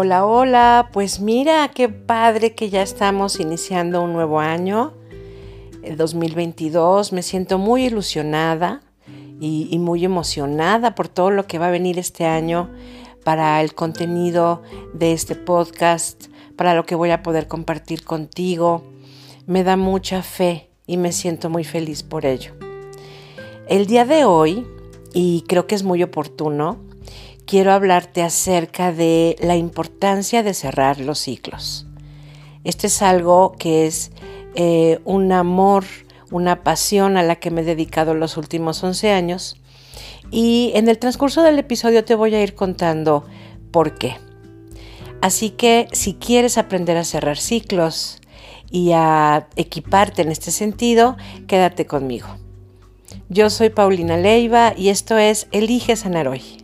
Hola, hola, pues mira, qué padre que ya estamos iniciando un nuevo año, el 2022. Me siento muy ilusionada y, y, muy emocionada por todo lo que va a venir este año para el contenido de este podcast, para lo que voy a poder compartir contigo. Me da mucha fe y me siento muy feliz por ello. El día de hoy, y creo que es muy oportuno, quiero hablarte acerca de la importancia de cerrar los ciclos. Este es algo que es eh, un amor, una pasión a la que me he dedicado los últimos 11 años y en el transcurso del episodio te voy a ir contando por qué. Así que si quieres aprender a cerrar ciclos y a equiparte en este sentido, quédate conmigo. Yo soy Paulina Leiva y esto es Elige Sanar Hoy.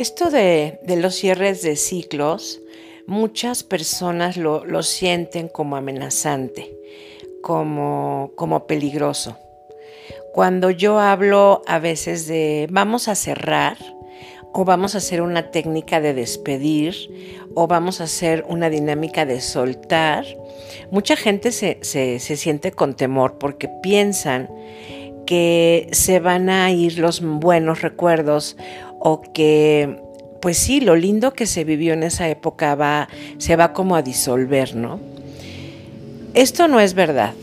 Esto de, los cierres de ciclos, muchas personas lo, sienten como amenazante, como, como peligroso. Cuando yo hablo a veces de vamos a cerrar, o vamos a hacer una técnica de despedir, o vamos a hacer una dinámica de soltar, mucha gente se, se, siente con temor porque piensan que se van a ir los buenos recuerdos o que, pues sí, lo lindo que se vivió en esa época va, se va como a disolver, ¿no? Esto no es verdad.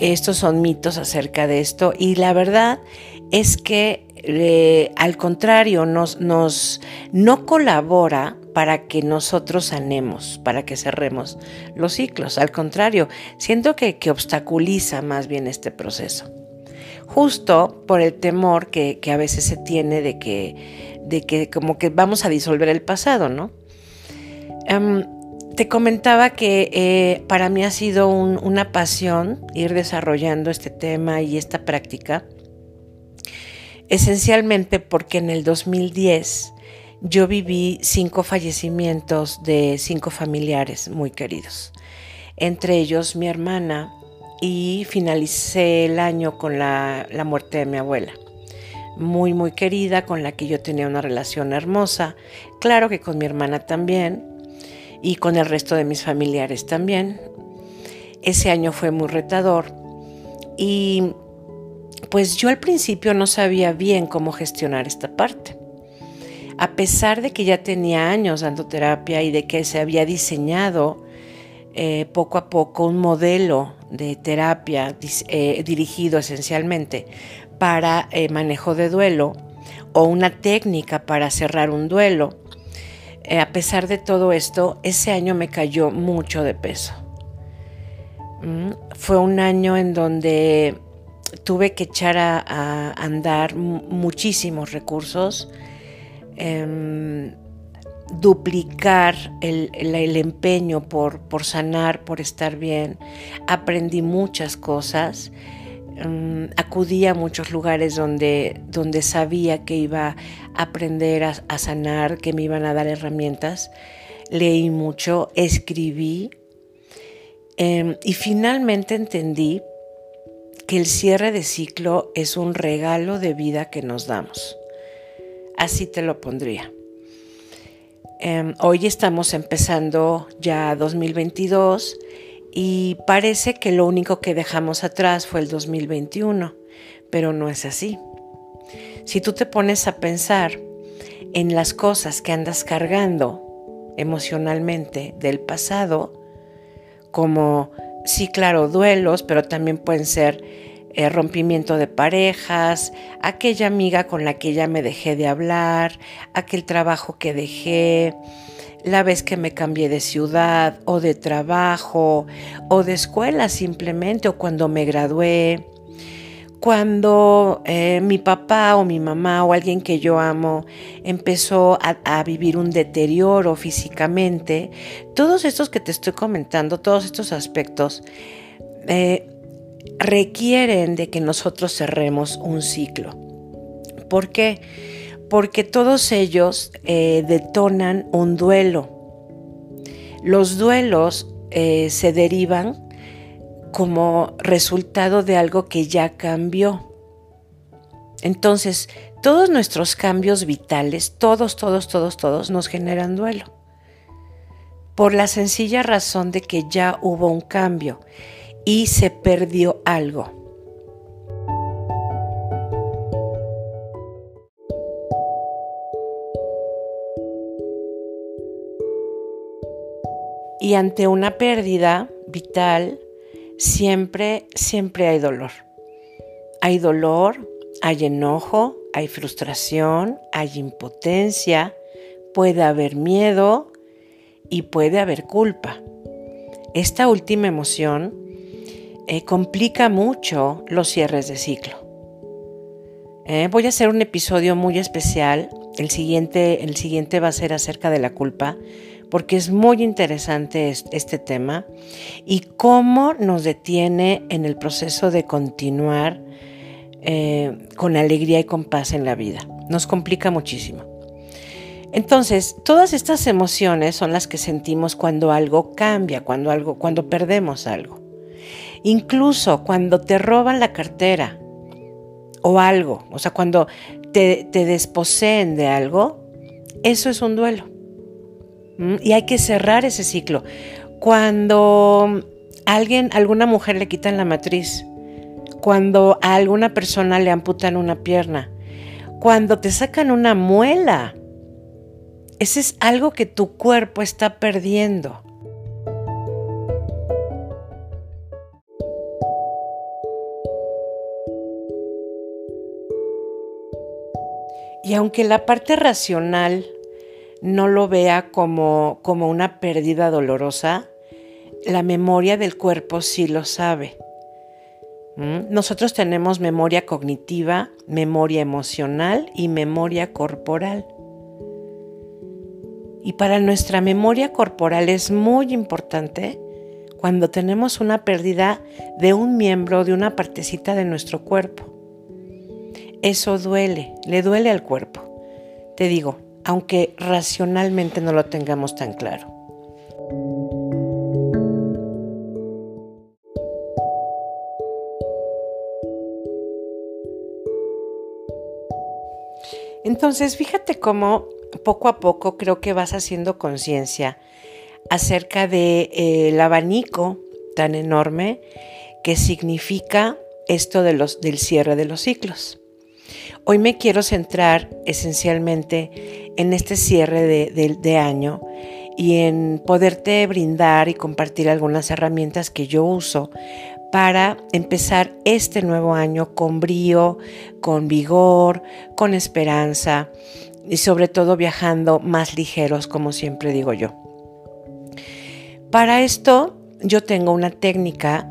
Estos son mitos acerca de esto y la verdad es que eh, al contrario nos, nos no colabora para que nosotros sanemos, para que cerremos los ciclos. Al contrario, siento que, que obstaculiza más bien este proceso justo por el temor que, a veces se tiene de que, de que como que vamos a disolver el pasado, ¿no? Em, te comentaba que eh, para mí ha sido una pasión ir desarrollando este tema y esta práctica, esencialmente porque en el 2010 yo viví cinco fallecimientos de cinco familiares muy queridos, entre ellos mi hermana, y finalicé el año con la, muerte de mi abuela. Muy, muy querida, con la que yo tenía una relación hermosa. Claro que con mi hermana también y con el resto de mis familiares también. Ese año fue muy retador y pues yo al principio no sabía bien cómo gestionar esta parte. A pesar de que ya tenía años dando terapia y de que se había diseñado eh, poco a poco un modelo de terapia eh, dirigido esencialmente para eh, manejo de duelo o una técnica para cerrar un duelo. a pesar de todo esto, ese año me cayó mucho de peso. Mm, fue un año en donde tuve que echar a, andar muchísimos recursos. Em, duplicar el, empeño por, por, sanar, por estar bien. Aprendí muchas cosas. Mm, acudí a muchos lugares donde, donde sabía que iba a aprender a, sanar, que me iban a dar herramientas. Leí mucho, escribí em, y finalmente entendí que el cierre de ciclo es un regalo de vida que nos damos. Así te lo pondría. Em, hoy estamos empezando ya 2022 y parece que lo único que dejamos atrás fue el 2021, pero no es así. Si tú te pones a pensar en las cosas que andas cargando emocionalmente del pasado, como, sí, claro, duelos, pero también pueden ser eh, rompimiento de parejas, aquella amiga con la que ya me dejé de hablar, aquel trabajo que dejé, la vez que me cambié de ciudad o de trabajo o de escuela simplemente o cuando me gradué, cuando eh, mi papá o mi mamá o alguien que yo amo empezó a, vivir un deterioro físicamente, todos estos que te estoy comentando, todos estos aspectos, eh, requieren de que nosotros cerremos un ciclo. ¿Por qué? Porque todos ellos eh, detonan un duelo. Los duelos eh, se derivan como resultado de algo que ya cambió. Entonces, todos nuestros cambios vitales, todos, todos, todos, todos nos generan duelo. Por la sencilla razón de que ya hubo un cambio y se perdió algo. Y ante una pérdida vital, siempre, siempre hay dolor. Hay dolor, hay enojo, hay frustración, hay impotencia, puede haber miedo y puede haber culpa. Esta última emoción eh, complica mucho los cierres de ciclo. Eh, voy a hacer un episodio muy especial. El siguiente, el siguiente va a ser acerca de la culpa, porque es muy interesante este tema y cómo nos detiene en el proceso de continuar eh, con alegría y con paz en la vida. Nos complica muchísimo. Entonces, todas estas emociones son las que sentimos cuando algo cambia, cuando algo, cuando perdemos algo. Incluso cuando te roban la cartera o algo, o sea, cuando te, desposeen de algo, eso es un duelo. ¿Mm? Y hay que cerrar ese ciclo. Cuando alguien, alguna mujer le quitan la matriz, cuando a alguna persona le amputan una pierna, cuando te sacan una muela. Ese es algo que tu cuerpo está perdiendo. Y aunque la parte racional no lo vea como, como una pérdida dolorosa, la memoria del cuerpo sí lo sabe. ¿Mm? Nosotros tenemos memoria cognitiva, memoria emocional y memoria corporal. Y para nuestra memoria corporal es muy importante cuando tenemos una pérdida de un miembro, de una partecita de nuestro cuerpo. Eso duele, le duele al cuerpo. Te digo, aunque racionalmente no lo tengamos tan claro. Entonces, fíjate cómo poco a poco creo que vas haciendo conciencia acerca del de, eh, abanico tan enorme que significa esto de los, del cierre de los ciclos. Hoy me quiero centrar esencialmente en este cierre de, año y en poderte brindar y compartir algunas herramientas que yo uso para empezar este nuevo año con brío, con vigor, con esperanza y sobre todo viajando más ligeros, como siempre digo yo. Para esto yo tengo una técnica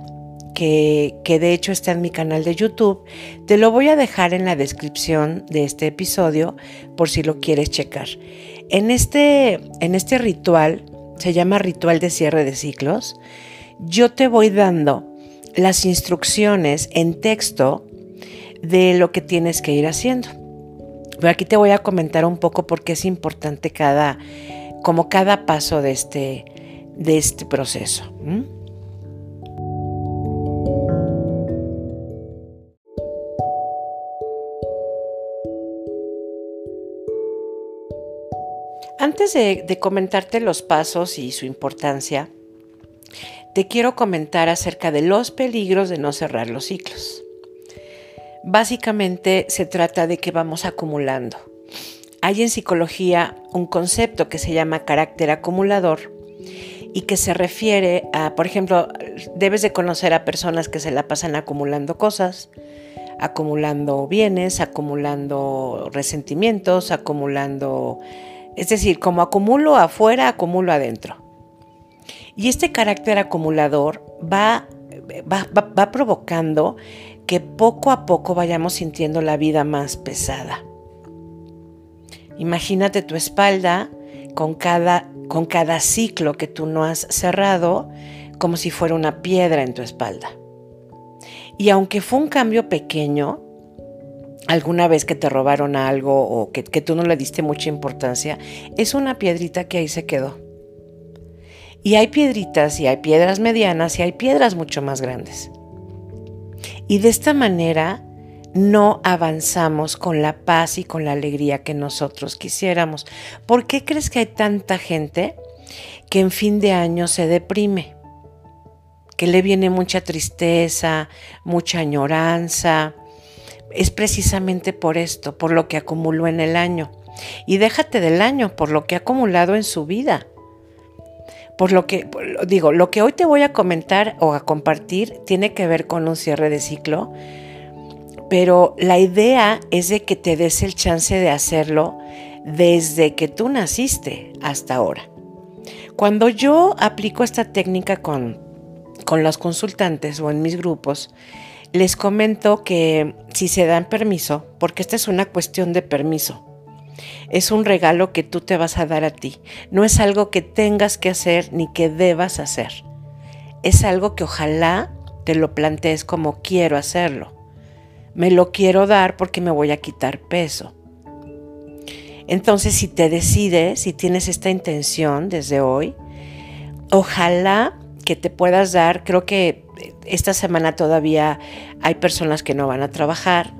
que, de hecho está en mi canal de YouTube. Te lo voy a dejar en la descripción de este episodio por si lo quieres checar. En este, en este ritual, se llama ritual de cierre de ciclos, yo te voy dando las instrucciones en texto de lo que tienes que ir haciendo. Pero aquí te voy a comentar un poco por qué es importante cada, como cada paso de este, de este proceso. Antes de comentarte los pasos y su importancia, te quiero comentar acerca de los peligros de no cerrar los ciclos. Básicamente se trata de que vamos acumulando. Hay en psicología un concepto que se llama carácter acumulador y que se refiere a, por ejemplo, debes de conocer a personas que se la pasan acumulando cosas, acumulando bienes, acumulando resentimientos, acumulando, es decir, como acumulo afuera, acumulo adentro. Y este carácter acumulador va, va, provocando que poco a poco vayamos sintiendo la vida más pesada. Imagínate tu espalda con cada, con cada ciclo que tú no has cerrado como si fuera una piedra en tu espalda. Y aunque fue un cambio pequeño, alguna vez que te robaron algo o que, que tú no le diste mucha importancia, es una piedrita que ahí se quedó. Y hay piedritas y hay piedras medianas y hay piedras mucho más grandes. Y de esta manera no avanzamos con la paz y con la alegría que nosotros quisiéramos. ¿Por qué crees que hay tanta gente que en fin de año se deprime? Que le viene mucha tristeza, mucha añoranza. Es precisamente por esto, por lo que acumuló en el año. Y déjate del año, por lo que ha acumulado en su vida. Por lo que, digo, lo que hoy te voy a comentar o a compartir tiene que ver con un cierre de ciclo, pero la idea es de que te des el chance de hacerlo desde que tú naciste hasta ahora. Cuando yo aplico esta técnica con, con los consultantes o en mis grupos, les comento que si se dan permiso, porque esta es una cuestión de permiso, es un regalo que tú te vas a dar a ti. No es algo que tengas que hacer ni que debas hacer. Es algo que ojalá te lo plantees como quiero hacerlo. Me lo quiero dar porque me voy a quitar peso. Entonces, si te decides, si tienes esta intención desde hoy, ojalá que te puedas dar, creo que esta semana todavía hay personas que no van a trabajar,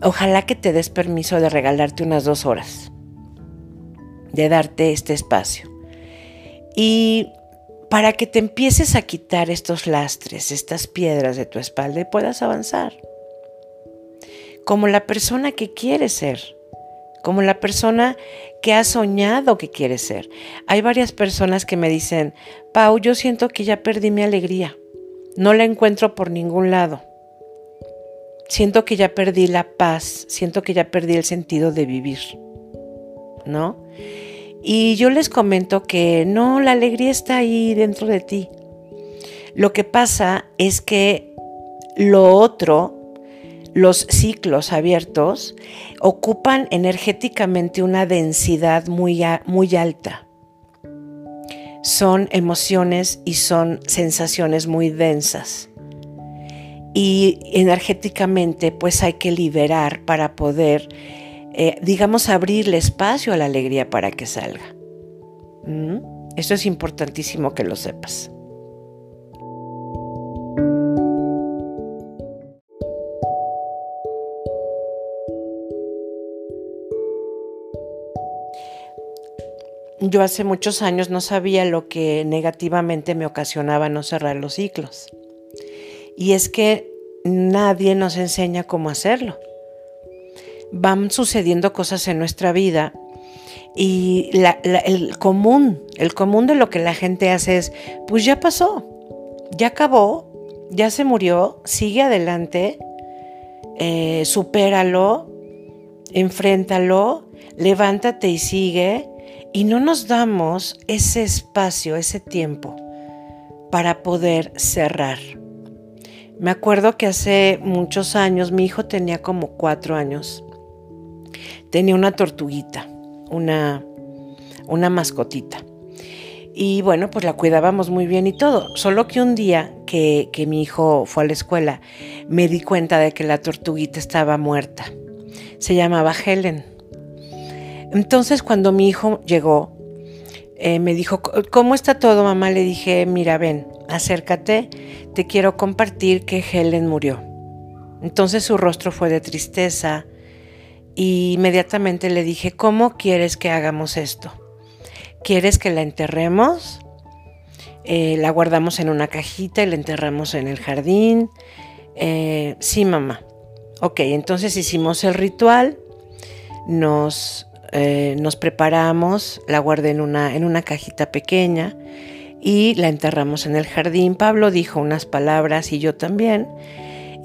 ojalá que te des permiso de regalarte unas dos horas, de darte este espacio. Y para que te empieces a quitar estos lastres, estas piedras de tu espalda y puedas avanzar. Como la persona que quieres ser, como la persona que has soñado que quieres ser. Hay varias personas que me dicen, Pau, yo siento que ya perdí mi alegría, no la encuentro por ningún lado siento que ya perdí la paz, siento que ya perdí el sentido de vivir, ¿no? Y yo les comento que no, la alegría está ahí dentro de ti. Lo que pasa es que lo otro, los ciclos abiertos, ocupan energéticamente una densidad muy, muy alta. Son emociones y son sensaciones muy densas y energéticamente pues hay que liberar para poder, eh, digamos, abrirle espacio a la alegría para que salga. ¿Mm? Esto es importantísimo que lo sepas. Yo hace muchos años no sabía lo que negativamente me ocasionaba no cerrar los ciclos. Y es que nadie nos enseña cómo hacerlo. Van sucediendo cosas en nuestra vida y el común, el común de lo que la gente hace es, pues ya pasó, ya acabó, ya se murió, sigue adelante, eh, supéralo, enfréntalo, levántate y sigue. Y no nos damos ese espacio, ese tiempo para poder cerrar. Me acuerdo que hace muchos años, mi hijo tenía como cuatro años, tenía una tortuguita, una, una mascotita. Y bueno, pues la cuidábamos muy bien y todo. Solo que un día que, que, mi hijo fue a la escuela, me di cuenta de que la tortuguita estaba muerta. Se llamaba Helen. Entonces cuando mi hijo llegó, eh, me dijo, ¿cómo está todo, mamá? Le dije, mira, ven, acércate, te quiero compartir que Helen murió. Entonces su rostro fue de tristeza y inmediatamente le dije, ¿cómo quieres que hagamos esto? ¿Quieres que la enterremos? Eh, la guardamos en una cajita y la enterramos en el jardín. Eh, sí, mamá. Ok, entonces hicimos el ritual, nos, eh, nos preparamos, la guardé en una, en una cajita pequeña y la enterramos en el jardín. Pablo dijo unas palabras y yo también.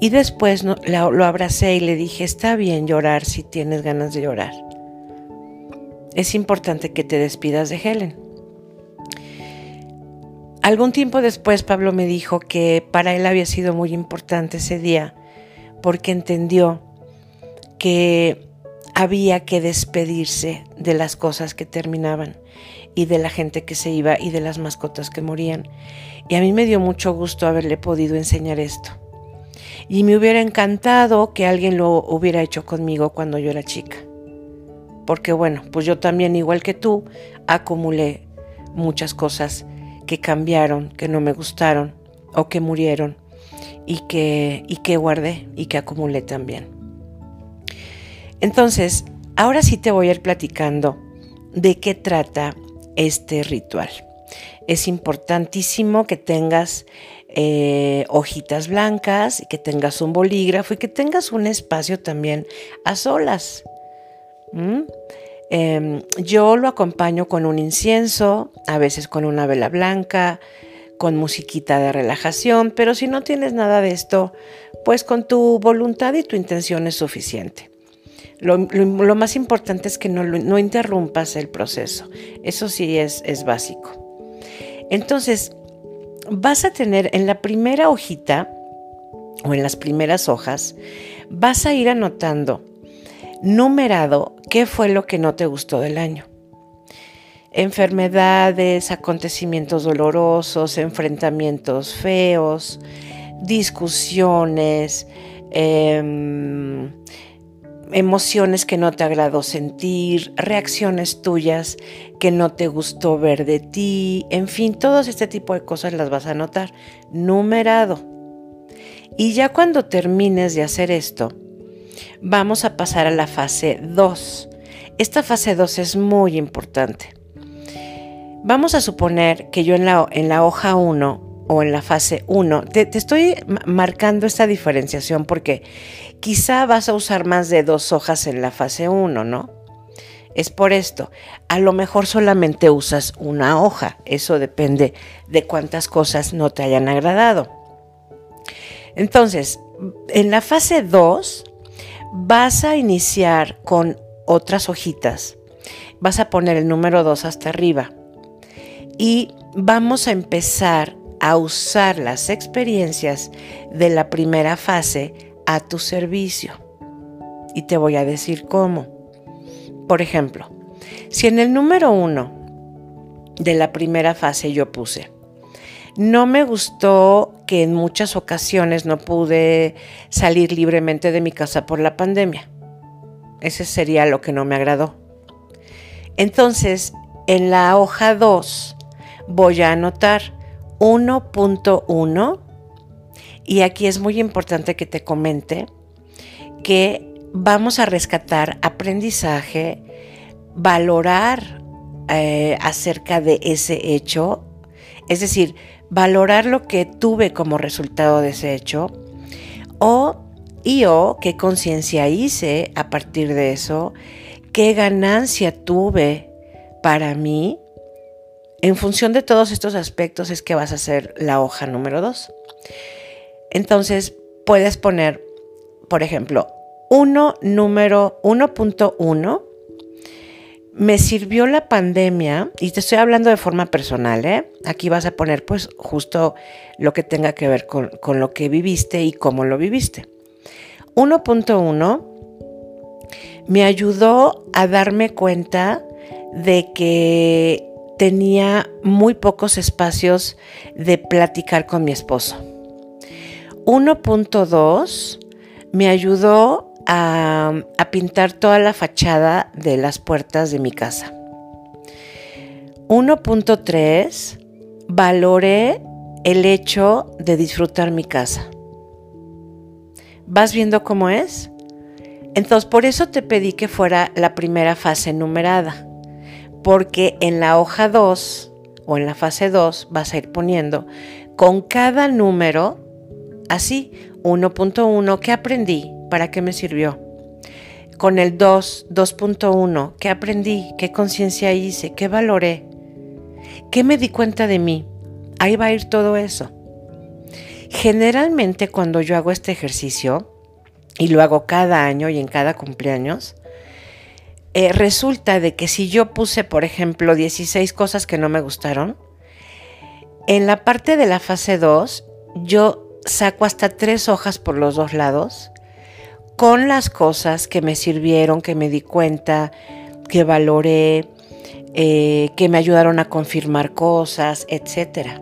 Y después lo, lo abracé y le dije, está bien llorar si tienes ganas de llorar. Es importante que te despidas de Helen. Algún tiempo después Pablo me dijo que para él había sido muy importante ese día porque entendió que había que despedirse de las cosas que terminaban y de la gente que se iba y de las mascotas que morían. Y a mí me dio mucho gusto haberle podido enseñar esto. Y me hubiera encantado que alguien lo hubiera hecho conmigo cuando yo era chica. Porque bueno, pues yo también, igual que tú, acumulé muchas cosas que cambiaron, que no me gustaron o que murieron y que, y que guardé y que acumulé también. Entonces, ahora sí te voy a ir platicando de qué trata este ritual. Es importantísimo que tengas eh, hojitas blancas y que tengas un bolígrafo y que tengas un espacio también a solas. Em, yo lo acompaño con un incienso, a veces con una vela blanca, con musiquita de relajación, pero si no tienes nada de esto, pues con tu voluntad y tu intención es suficiente. Lo, más importante es que no, interrumpas el proceso. Eso sí es, es básico. Entonces, vas a tener en la primera hojita o en las primeras hojas, vas a ir anotando numerado qué fue lo que no te gustó del año. Enfermedades, acontecimientos dolorosos, enfrentamientos feos, discusiones, em, emociones que no te agradó sentir, reacciones tuyas que no te gustó ver de ti, en fin, todo este tipo de cosas las vas a notar numerado. Y ya cuando termines de hacer esto, vamos a pasar a la fase 2. Esta fase 2 es muy importante. Vamos a suponer que yo en la, en la hoja 1 o en la fase 1, te, estoy marcando esta diferenciación porque quizá vas a usar más de dos hojas en la fase 1, ¿no? Es por esto. A lo mejor solamente usas una hoja. Eso depende de cuántas cosas no te hayan agradado. Entonces, en la fase 2 vas a iniciar con otras hojitas. Vas a poner el número 2 hasta arriba. Y vamos a empezar a usar las experiencias de la primera fase a tu servicio. Y te voy a decir cómo. Por ejemplo, si en el número uno de la primera fase yo puse, no me gustó que en muchas ocasiones no pude salir libremente de mi casa por la pandemia. Ese sería lo que no me agradó. Entonces, en la hoja 2 voy a anotar 1.1 y aquí es muy importante que te comente que vamos a rescatar aprendizaje, valorar eh, acerca de ese hecho, es decir, valorar lo que tuve como resultado de ese hecho, o y o qué conciencia hice a partir de eso, qué ganancia tuve para mí en función de todos estos aspectos es que vas a hacer la hoja número 2. Entonces puedes poner, por ejemplo, 1 número 1.1. Me sirvió la pandemia, y te estoy hablando de forma personal, ¿eh? Aquí vas a poner pues justo lo que tenga que ver con, con lo que viviste y cómo lo viviste. 1.1 me ayudó a darme cuenta de que tenía muy pocos espacios de platicar con mi esposo. 1.2 me ayudó a, pintar toda la fachada de las puertas de mi casa. 1.3 valoré el hecho de disfrutar mi casa. ¿Vas viendo cómo es? Entonces, por eso te pedí que fuera la primera fase numerada porque en la hoja 2 o en la fase 2 vas a ir poniendo con cada número, así, 1.1, ¿qué aprendí? ¿Para qué me sirvió? Con el 2, 2.1, ¿qué aprendí? ¿Qué conciencia hice? ¿Qué valoré? ¿Qué me di cuenta de mí? Ahí va a ir todo eso. Generalmente cuando yo hago este ejercicio, y lo hago cada año y en cada cumpleaños, eh, resulta de que si yo puse, por ejemplo, 16 cosas que no me gustaron, en la parte de la fase 2 yo saco hasta tres hojas por los dos lados con las cosas que me sirvieron, que me di cuenta, que valoré, eh, que me ayudaron a confirmar cosas, etc.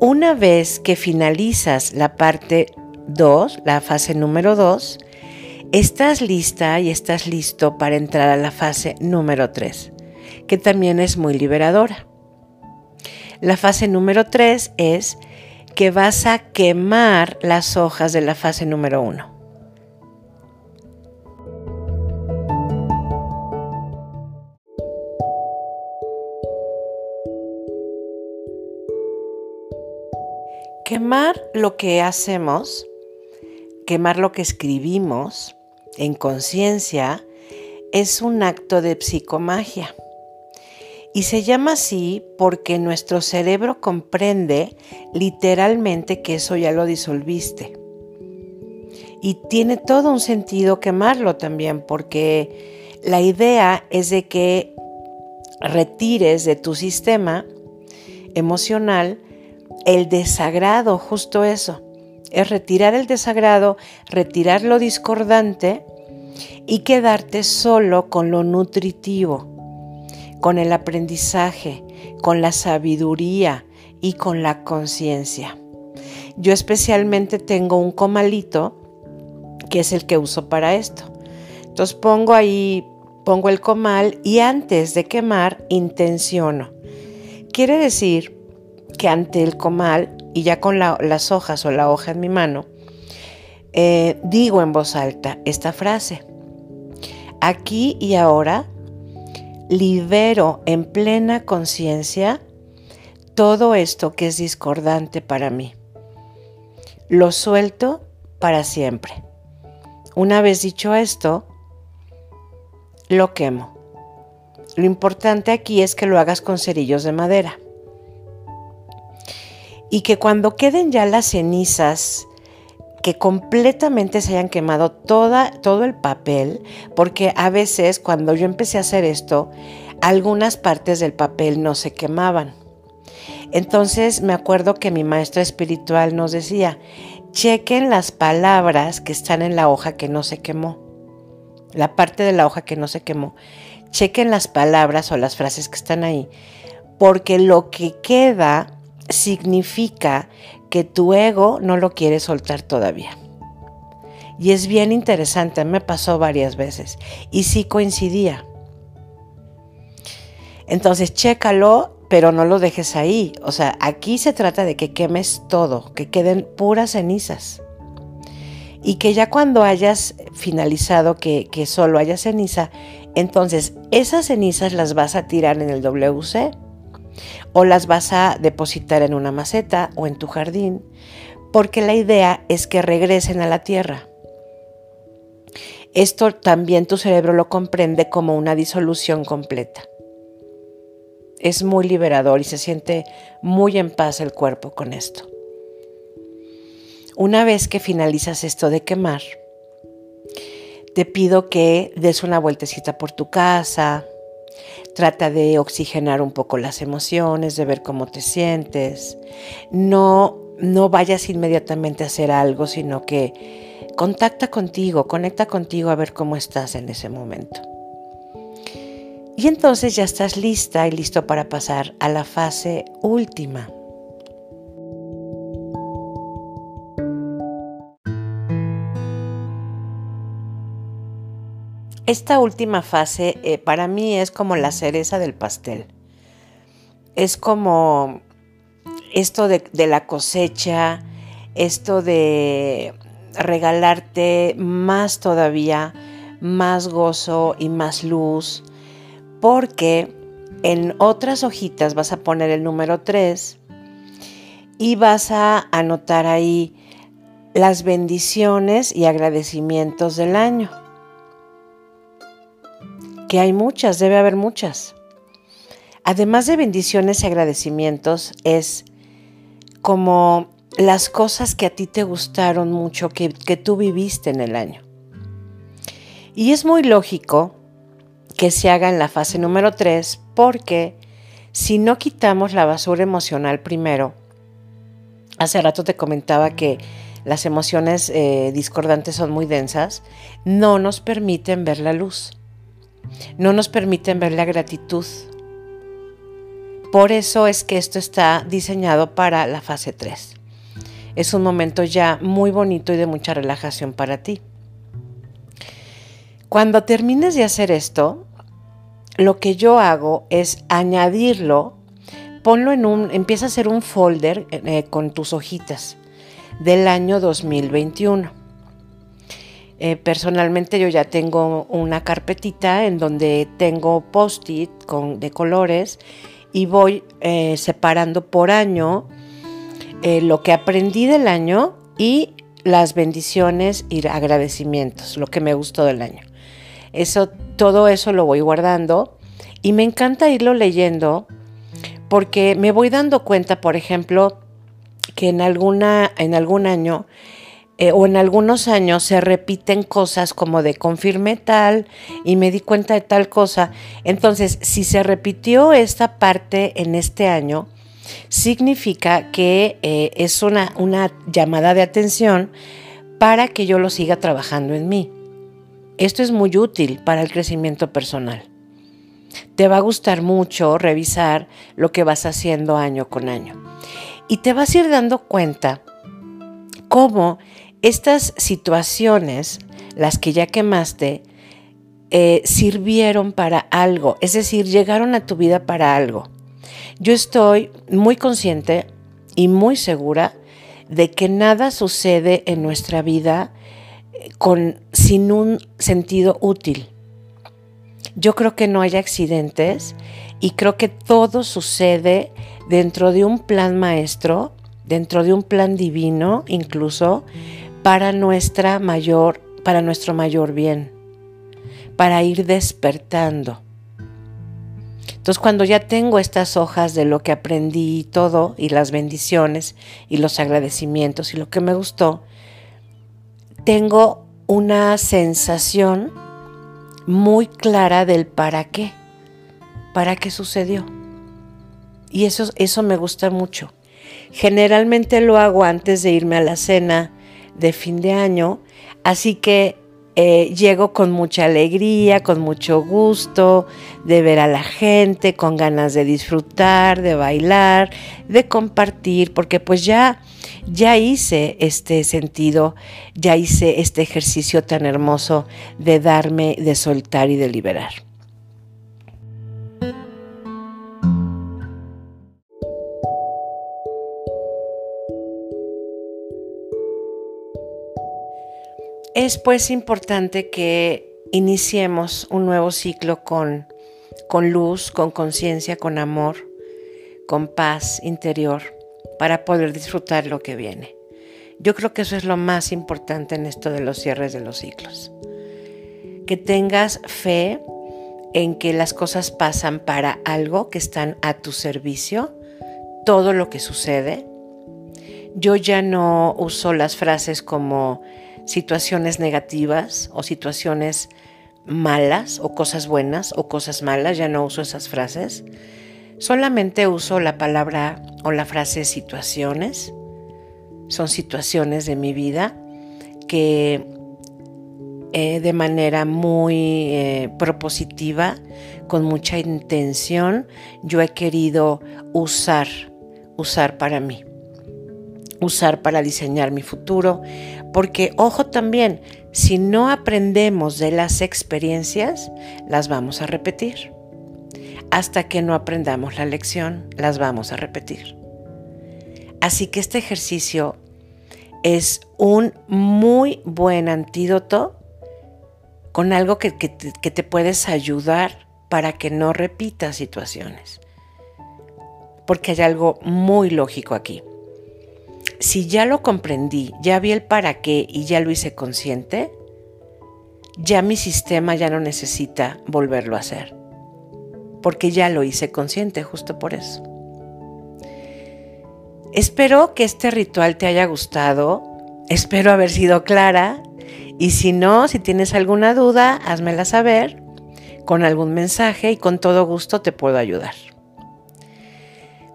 Una vez que finalizas la parte 2, la fase número 2, estás lista y estás listo para entrar a la fase número 3, que también es muy liberadora. La fase número 3 es que vas a quemar las hojas de la fase número 1. Quemar lo que hacemos, quemar lo que escribimos en conciencia, es un acto de psicomagia. Y se llama así porque nuestro cerebro comprende literalmente que eso ya lo disolviste. Y tiene todo un sentido quemarlo también, porque la idea es de que retires de tu sistema emocional el desagrado, justo eso. Es retirar el desagrado, retirar lo discordante y quedarte solo con lo nutritivo con el aprendizaje, con la sabiduría y con la conciencia. Yo especialmente tengo un comalito que es el que uso para esto. Entonces pongo ahí, pongo el comal y antes de quemar intenciono. Quiere decir que ante el comal y ya con las hojas o la hoja en mi mano, eh, digo en voz alta esta frase. Aquí y ahora libero en plena conciencia todo esto que es discordante para mí. Lo suelto para siempre. Una vez dicho esto, lo quemo. Lo importante aquí es que lo hagas con cerillos de madera. Y que cuando queden ya las cenizas que completamente se hayan quemado toda, todo el papel, porque a veces cuando yo empecé a hacer esto, algunas partes del papel no se quemaban. Entonces me acuerdo que mi maestra espiritual nos decía, chequen las palabras que están en la hoja que no se quemó, la parte de la hoja que no se quemó, chequen las palabras o las frases que están ahí, porque lo que queda significa que tu ego no lo quiere soltar todavía. Y es bien interesante, me pasó varias veces y sí coincidía. Entonces, chécalo, pero no lo dejes ahí. O sea, aquí se trata de que quemes todo, que queden puras cenizas. Y que ya cuando hayas finalizado que, que solo haya ceniza, entonces esas cenizas las vas a tirar en el WC o las vas a depositar en una maceta o en tu jardín, porque la idea es que regresen a la tierra. Esto también tu cerebro lo comprende como una disolución completa. Es muy liberador y se siente muy en paz el cuerpo con esto. Una vez que finalizas esto de quemar, te pido que des una vueltecita por tu casa, Trata de oxigenar un poco las emociones, de ver cómo te sientes. No, no vayas inmediatamente a hacer algo, sino que contacta contigo, conecta contigo a ver cómo estás en ese momento. Y entonces ya estás lista y listo para pasar a la fase última. Esta última fase eh, para mí es como la cereza del pastel. Es como esto de, de la cosecha, esto de regalarte más todavía, más gozo y más luz, porque en otras hojitas vas a poner el número 3 y vas a anotar ahí las bendiciones y agradecimientos del año que hay muchas, debe haber muchas. Además de bendiciones y agradecimientos, es como las cosas que a ti te gustaron mucho, que, que tú viviste en el año. Y es muy lógico que se haga en la fase número 3 porque si no quitamos la basura emocional primero, hace rato te comentaba que las emociones eh, discordantes son muy densas, no nos permiten ver la luz no nos permiten ver la gratitud. Por eso es que esto está diseñado para la fase 3. Es un momento ya muy bonito y de mucha relajación para ti. Cuando termines de hacer esto, lo que yo hago es añadirlo ponlo en un, empieza a hacer un folder eh, con tus hojitas del año 2021. Eh, personalmente yo ya tengo una carpetita en donde tengo post-it de colores y voy eh, separando por año lo que aprendí del año y las bendiciones y agradecimientos, lo que me gustó del año. Eso, todo eso lo voy guardando y me encanta irlo leyendo porque me voy dando cuenta, por ejemplo, que en, alguna, en algún año eh, o en algunos años se repiten cosas como de confirmé tal y me di cuenta de tal cosa. Entonces, si se repitió esta parte en este año, significa que eh, es una, una llamada de atención para que yo lo siga trabajando en mí. Esto es muy útil para el crecimiento personal. Te va a gustar mucho revisar lo que vas haciendo año con año. Y te vas a ir dando cuenta cómo estas situaciones, las que ya quemaste, eh, sirvieron para algo, es decir, llegaron a tu vida para algo. Yo estoy muy consciente y muy segura de que nada sucede en nuestra vida eh, sin un sentido útil. Yo creo que no hay accidentes y creo que todo sucede dentro de un plan maestro, dentro de un plan divino incluso, para nuestra mayor, para nuestro mayor bien, para ir despertando. Entonces cuando ya tengo estas hojas de lo que aprendí y todo, y las bendiciones y los agradecimientos y lo que me gustó, tengo una sensación muy clara del para qué, para qué sucedió. Y eso, eso me gusta mucho. Generalmente lo hago antes de irme a la cena de fin de año, así que eh, llego con mucha alegría, con mucho gusto de ver a la gente, con ganas de disfrutar, de bailar, de compartir, porque pues ya, ya hice este sentido, ya hice este ejercicio tan hermoso de darme, de soltar y de liberar. Es pues importante que iniciemos un nuevo ciclo con, con luz, con conciencia, con amor, con paz interior, para poder disfrutar lo que viene. Yo creo que eso es lo más importante en esto de los cierres de los ciclos. Que tengas fe en que las cosas pasan para algo, que están a tu servicio, todo lo que sucede. Yo ya no uso las frases como situaciones negativas o situaciones malas o cosas buenas o cosas malas, ya no uso esas frases. Solamente uso la palabra o la frase situaciones. Son situaciones de mi vida que eh, de manera muy eh, propositiva, con mucha intención, yo he querido usar, usar para mí usar para diseñar mi futuro, porque ojo también, si no aprendemos de las experiencias, las vamos a repetir. Hasta que no aprendamos la lección, las vamos a repetir. Así que este ejercicio es un muy buen antídoto con algo que, te puedes ayudar para que no repitas situaciones. Porque hay algo muy lógico aquí si ya lo comprendí, ya vi el para qué y ya lo hice consciente, ya mi sistema ya no necesita volverlo a hacer, porque ya lo hice consciente justo por eso. Espero que este ritual te haya gustado, espero haber sido clara y si no, si tienes alguna duda, házmela saber con algún mensaje y con todo gusto te puedo ayudar.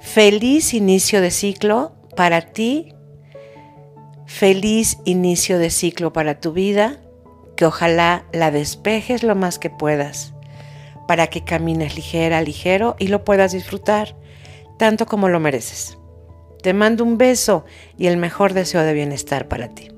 Feliz inicio de ciclo para ti Feliz inicio de ciclo para tu vida, que ojalá la despejes lo más que puedas, para que camines ligera, ligero y lo puedas disfrutar tanto como lo mereces. Te mando un beso y el mejor deseo de bienestar para ti.